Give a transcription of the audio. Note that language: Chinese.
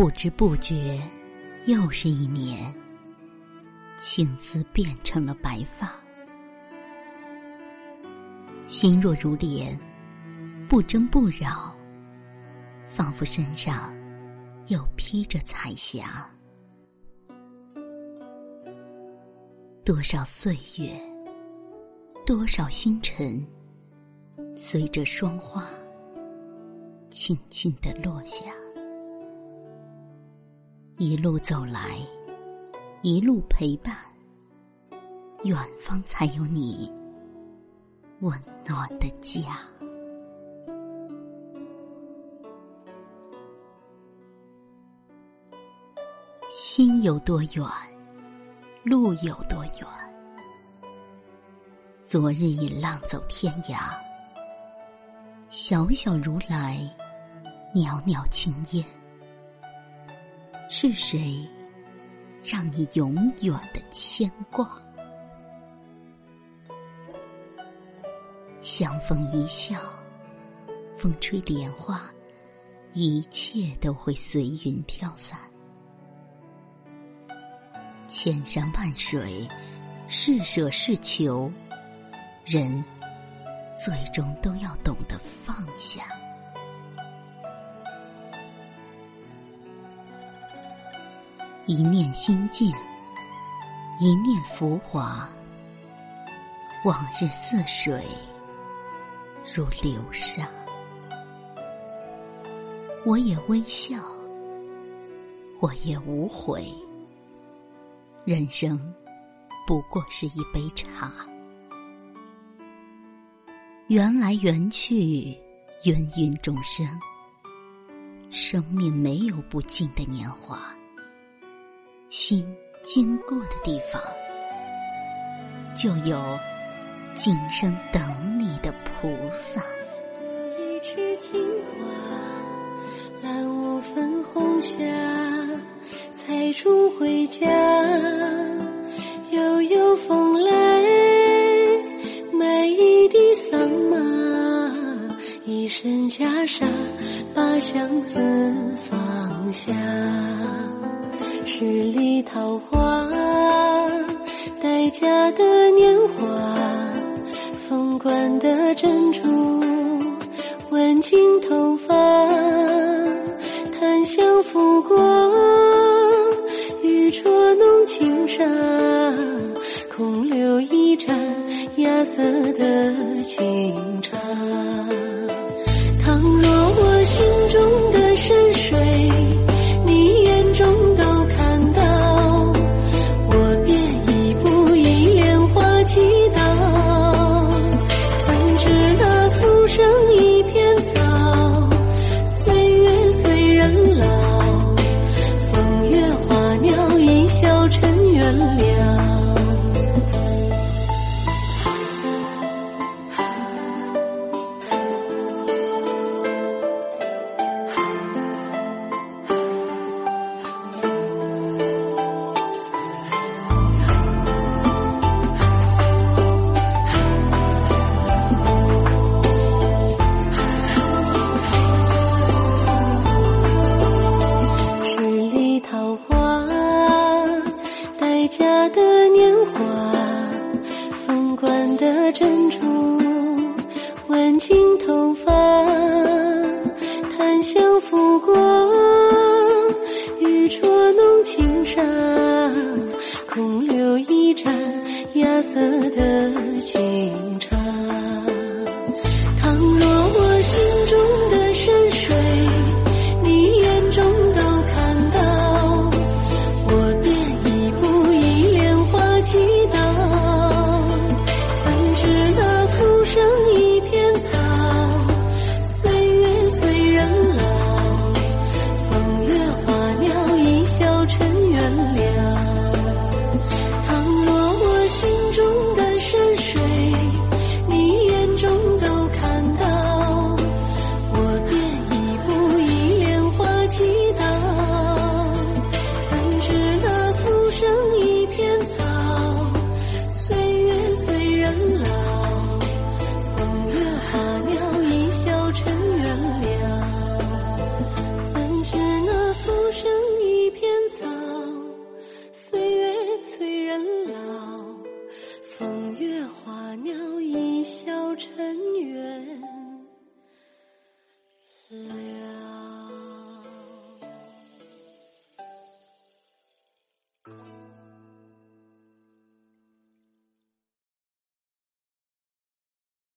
不知不觉，又是一年。青丝变成了白发，心若如莲，不争不扰，仿佛身上又披着彩霞。多少岁月，多少星辰，随着霜花，轻轻的落下。一路走来。一路陪伴，远方才有你温暖的家。心有多远，路有多远。昨日已浪走天涯，小小如来，袅袅青烟。是谁？让你永远的牵挂，相逢一笑，风吹莲花，一切都会随云飘散。千山万水，是舍是求，人最终都要懂得放下。一念心境，一念浮华。往日似水，如流沙。我也微笑，我也无悔。人生不过是一杯茶，缘来缘去，芸芸众生。生命没有不尽的年华。心经过的地方，就有今生等你的菩萨。一池青花，蓝雾粉红霞，采竹回家。悠悠风来，买一地桑麻，一身袈裟，把相思放下。十里桃花，待嫁的年华，凤冠的珍珠，挽进头发，檀香拂过，玉镯弄轻纱，空留一盏芽色的家的年华凤冠的珍珠